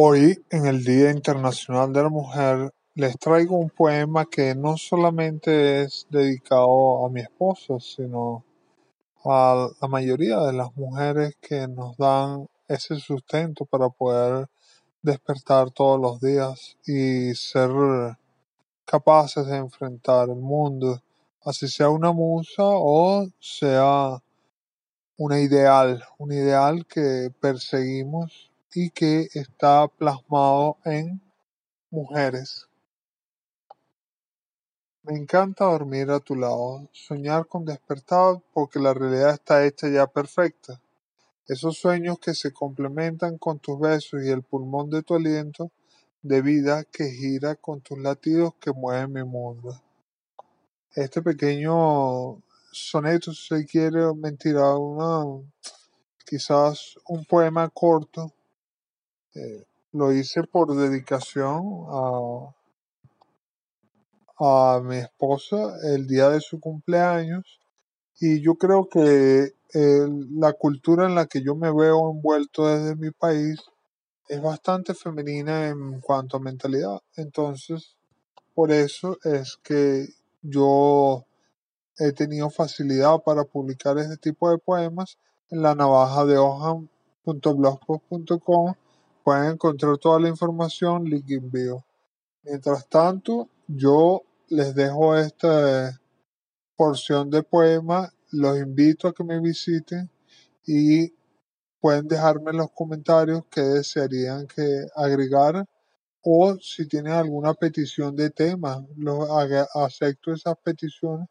Hoy, en el Día Internacional de la Mujer, les traigo un poema que no solamente es dedicado a mi esposa, sino a la mayoría de las mujeres que nos dan ese sustento para poder despertar todos los días y ser capaces de enfrentar el mundo, así sea una musa o sea una ideal, un ideal que perseguimos y que está plasmado en mujeres. Me encanta dormir a tu lado, soñar con despertar porque la realidad está hecha ya perfecta. Esos sueños que se complementan con tus besos y el pulmón de tu aliento de vida que gira con tus latidos que mueven mi mundo. Este pequeño soneto, si se quiere, mentira, una, quizás un poema corto eh, lo hice por dedicación a, a mi esposa el día de su cumpleaños y yo creo que la cultura en la que yo me veo envuelto desde mi país es bastante femenina en cuanto a mentalidad. Entonces, por eso es que yo he tenido facilidad para publicar este tipo de poemas en la navaja de Pueden encontrar toda la información, link envío. Mientras tanto, yo les dejo esta porción de poema, los invito a que me visiten y pueden dejarme en los comentarios qué desearían que agregara o si tienen alguna petición de tema, lo, acepto esas peticiones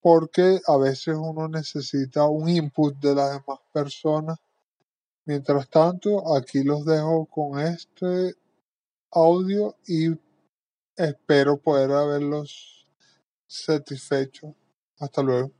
porque a veces uno necesita un input de las demás personas Mientras tanto, aquí los dejo con este audio y espero poder haberlos satisfecho. Hasta luego.